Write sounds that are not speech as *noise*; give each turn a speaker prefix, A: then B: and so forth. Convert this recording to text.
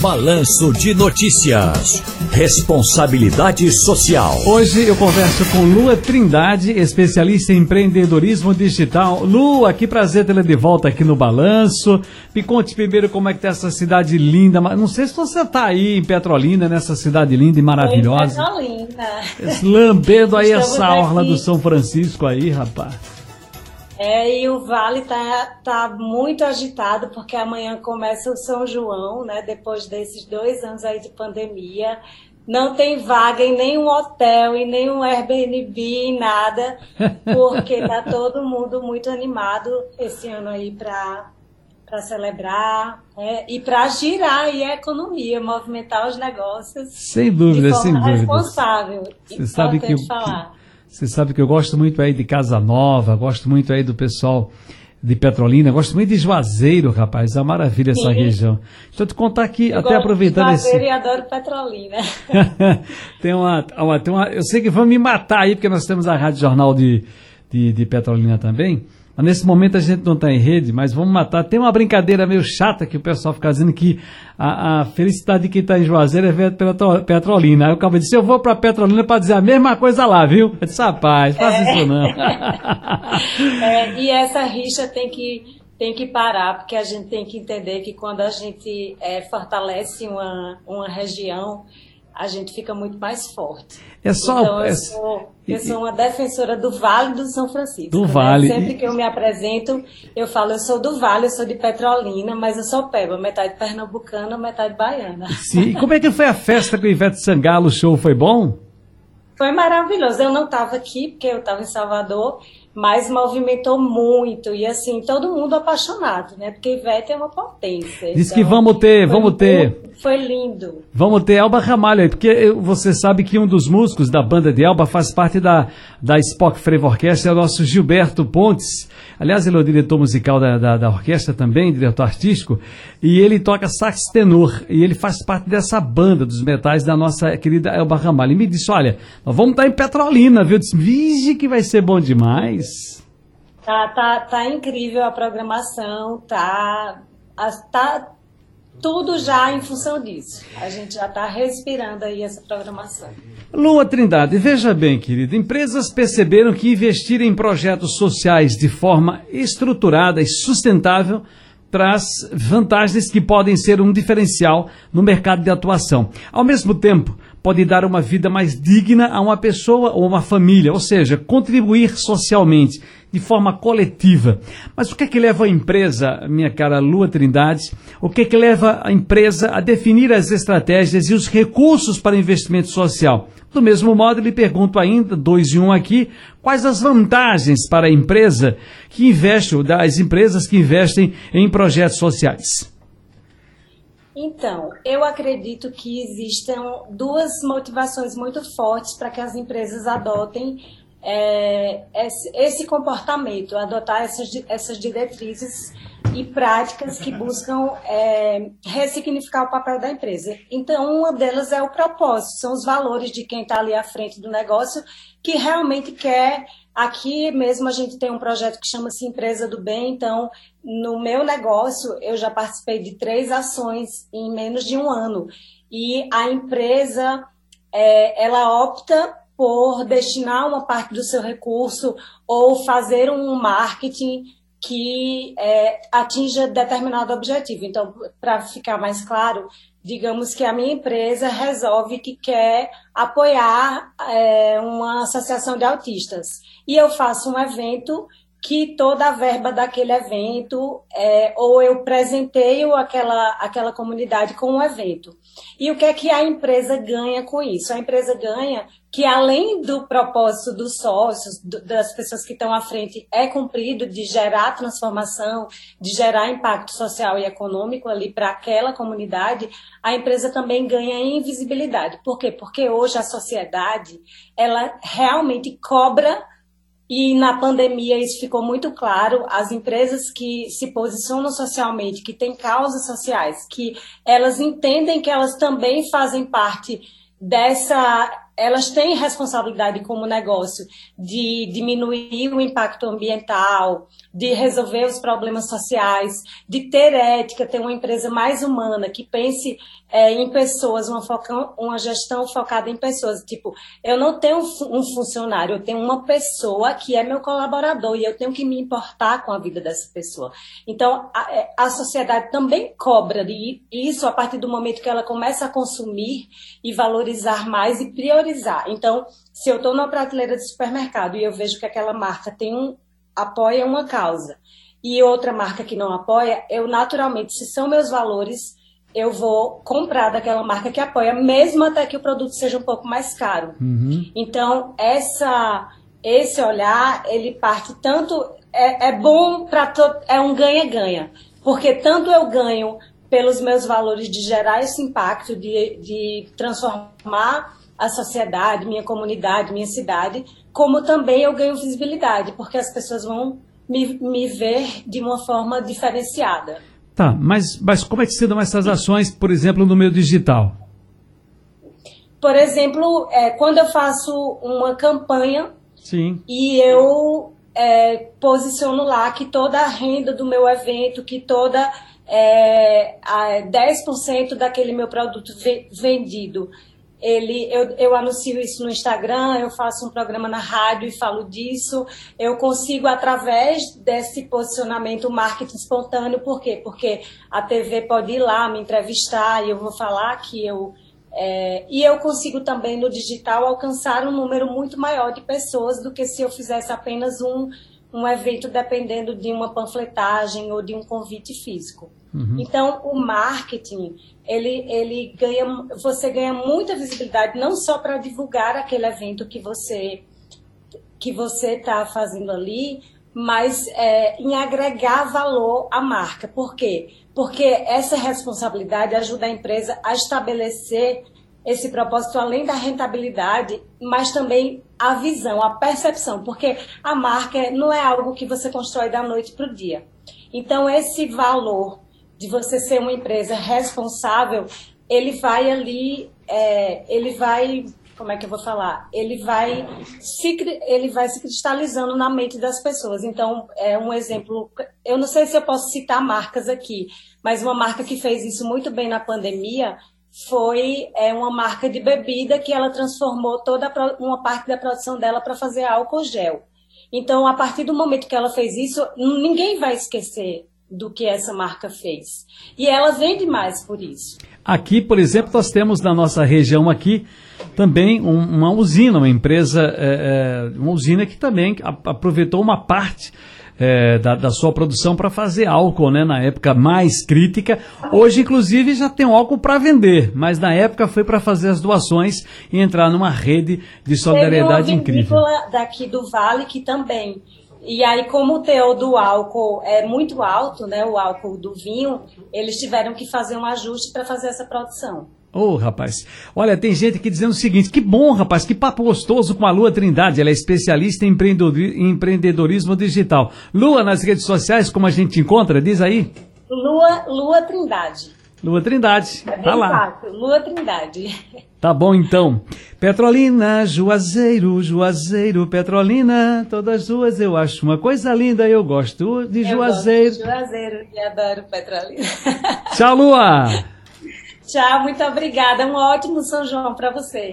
A: Balanço de Notícias. Responsabilidade Social.
B: Hoje eu converso com Lua Trindade, especialista em empreendedorismo digital. Lua, que prazer tê-la de volta aqui no Balanço. Me conte primeiro como é que tá essa cidade linda. Não sei se você tá aí em Petrolina, nessa cidade linda e maravilhosa.
C: Petrolina.
B: Lambendo aí Estamos essa orla do São Francisco aí, rapaz.
C: É, e o Vale tá, tá muito agitado porque amanhã começa o São João, né? Depois desses dois anos aí de pandemia. Não tem vaga em nenhum hotel, em nenhum Airbnb, em nada, *laughs* porque tá todo mundo muito animado esse ano aí para para celebrar é, e para girar aí a economia, movimentar os negócios.
B: Sem dúvida, sem dúvida.
C: responsável.
B: Você sabe que, falar. Você sabe que eu gosto muito aí de Casa Nova, gosto muito aí do pessoal de Petrolina, gosto muito de Juazeiro, rapaz, é uma maravilha essa Sim. região. Deixa eu te contar aqui, eu até aproveitando de
C: Juazeiro esse... e adoro Petrolina. *laughs*
B: tem, uma, uma, tem uma, eu sei que vão me matar aí, porque nós temos a Rádio Jornal de, de, de Petrolina também, nesse momento a gente não está em rede, mas vamos matar. Tem uma brincadeira meio chata que o pessoal fica dizendo que a, a felicidade de quem está em Juazeiro é ver Petrolina. Aí o cara disse, eu vou para Petrolina para dizer a mesma coisa lá, viu? Eu disse, rapaz, faça é. isso não. *laughs*
C: é, e essa rixa tem que, tem que parar, porque a gente tem que entender que quando a gente é, fortalece uma, uma região, a gente fica muito mais forte.
B: É só,
C: então, eu,
B: é...
C: Sou, eu sou uma defensora do Vale do São Francisco.
B: Do
C: né?
B: Vale.
C: Sempre que eu me apresento, eu falo, eu sou do Vale, eu sou de Petrolina, mas eu sou peba, metade pernambucana, metade baiana.
B: Sim, e como é que foi a festa com o Ivete Sangalo? O show foi bom?
C: Foi maravilhoso. Eu não estava aqui, porque eu estava em Salvador, mas movimentou muito e assim todo mundo apaixonado, né? Porque Ivete é uma potência.
B: Diz então, que vamos ter, vamos ter.
C: Foi lindo.
B: Vamos ter Elba Ramalho aí, porque você sabe que um dos músicos da banda de Elba faz parte da, da Spock Frevo Orquestra, é o nosso Gilberto Pontes. Aliás, ele é o diretor musical da, da, da orquestra também, diretor artístico, e ele toca sax tenor, e ele faz parte dessa banda dos metais da nossa querida Elba Ramalho. E me disse, olha, nós vamos estar em Petrolina, viu? Eu disse, vige que vai ser bom demais.
C: Tá, tá, tá incrível a programação, tá, tá tudo já em função disso. A gente já está respirando aí essa programação.
B: Lua Trindade, veja bem, querida, empresas perceberam que investir em projetos sociais de forma estruturada e sustentável traz vantagens que podem ser um diferencial no mercado de atuação. Ao mesmo tempo, pode dar uma vida mais digna a uma pessoa ou uma família, ou seja, contribuir socialmente, de forma coletiva. Mas o que é que leva a empresa, minha cara Lua Trindade, o que é que leva a empresa a definir as estratégias e os recursos para investimento social? Do mesmo modo, lhe pergunto ainda, dois e um aqui, quais as vantagens para a empresa que investe, das empresas que investem em projetos sociais?
C: Então, eu acredito que existam duas motivações muito fortes para que as empresas adotem é, esse, comportamento, adotar essas, essas diretrizes e práticas que buscam é, ressignificar o papel da empresa. Então, uma delas é o propósito, são os valores de quem está ali à frente do negócio que realmente quer. Aqui mesmo a gente tem um projeto que chama-se Empresa do Bem, então no meu negócio eu já participei de três ações em menos de um ano e a empresa é, ela opta por destinar uma parte do seu recurso ou fazer um marketing que é, atinja determinado objetivo. Então, para ficar mais claro, digamos que a minha empresa resolve que quer apoiar é, uma associação de autistas e eu faço um evento que toda a verba daquele evento, é, ou eu presenteio aquela, aquela comunidade com um evento. E o que é que a empresa ganha com isso? A empresa ganha que, além do propósito dos sócios, do, das pessoas que estão à frente, é cumprido de gerar transformação, de gerar impacto social e econômico ali para aquela comunidade, a empresa também ganha invisibilidade. Por quê? Porque hoje a sociedade, ela realmente cobra e na pandemia isso ficou muito claro. As empresas que se posicionam socialmente, que têm causas sociais, que elas entendem que elas também fazem parte dessa elas têm responsabilidade como negócio de diminuir o impacto ambiental, de resolver os problemas sociais, de ter ética, ter uma empresa mais humana, que pense é, em pessoas, uma, foca, uma gestão focada em pessoas. Tipo, eu não tenho um funcionário, eu tenho uma pessoa que é meu colaborador e eu tenho que me importar com a vida dessa pessoa. Então, a, é, a sociedade também cobra de isso a partir do momento que ela começa a consumir e valorizar mais e priorizar. Então, se eu estou numa prateleira de supermercado e eu vejo que aquela marca tem um apoia uma causa e outra marca que não apoia, eu naturalmente, se são meus valores, eu vou comprar daquela marca que apoia, mesmo até que o produto seja um pouco mais caro. Uhum. Então, essa, esse olhar, ele parte tanto. É, é bom para é um ganha-ganha, porque tanto eu ganho pelos meus valores de gerar esse impacto, de, de transformar a sociedade, minha comunidade, minha cidade, como também eu ganho visibilidade, porque as pessoas vão me, me ver de uma forma diferenciada.
B: Tá, mas, mas como é que se dão essas ações, por exemplo, no meio digital?
C: Por exemplo, é, quando eu faço uma campanha
B: Sim.
C: e eu é, posiciono lá que toda a renda do meu evento, que toda é, 10% daquele meu produto vendido ele, eu, eu anuncio isso no Instagram, eu faço um programa na rádio e falo disso. Eu consigo, através desse posicionamento, marketing espontâneo. Por quê? Porque a TV pode ir lá me entrevistar e eu vou falar que eu. É, e eu consigo também no digital alcançar um número muito maior de pessoas do que se eu fizesse apenas um, um evento dependendo de uma panfletagem ou de um convite físico. Uhum. Então, o marketing, ele, ele ganha, você ganha muita visibilidade não só para divulgar aquele evento que você que você está fazendo ali, mas é, em agregar valor à marca. Por quê? Porque essa responsabilidade ajuda a empresa a estabelecer esse propósito além da rentabilidade, mas também a visão, a percepção, porque a marca não é algo que você constrói da noite para o dia. Então, esse valor de você ser uma empresa responsável, ele vai ali, é, ele vai, como é que eu vou falar? Ele vai se, ele vai se cristalizando na mente das pessoas. Então, é um exemplo. Eu não sei se eu posso citar marcas aqui, mas uma marca que fez isso muito bem na pandemia foi é, uma marca de bebida que ela transformou toda uma parte da produção dela para fazer álcool gel. Então, a partir do momento que ela fez isso, ninguém vai esquecer do que essa marca fez. E ela vende mais por isso.
B: Aqui, por exemplo, nós temos na nossa região aqui também um, uma usina, uma empresa, é, uma usina que também aproveitou uma parte é, da, da, sua produção para fazer álcool, né? Na época mais crítica. Hoje, inclusive, já tem álcool para vender, mas na época foi para fazer as doações e entrar numa rede de solidariedade Teve uma incrível.
C: daqui do Vale que também e aí, como o teor do álcool é muito alto, né, o álcool do vinho, eles tiveram que fazer um ajuste para fazer essa produção.
B: Ô, oh, rapaz. Olha, tem gente aqui dizendo o seguinte: que bom, rapaz, que papo gostoso com a Lua Trindade. Ela é especialista em empreendedorismo digital. Lua, nas redes sociais, como a gente encontra? Diz aí.
C: Lua, Lua Trindade.
B: Lua Trindade. É tá lá.
C: Fácil. Lua Trindade.
B: Tá bom então. Petrolina, Juazeiro, Juazeiro, Petrolina, todas duas eu acho uma coisa linda, eu gosto de Juazeiro.
C: Eu gosto de Juazeiro e adoro Petrolina.
B: Tchau, Lua. *laughs*
C: Tchau, muito obrigada. Um ótimo São João para vocês.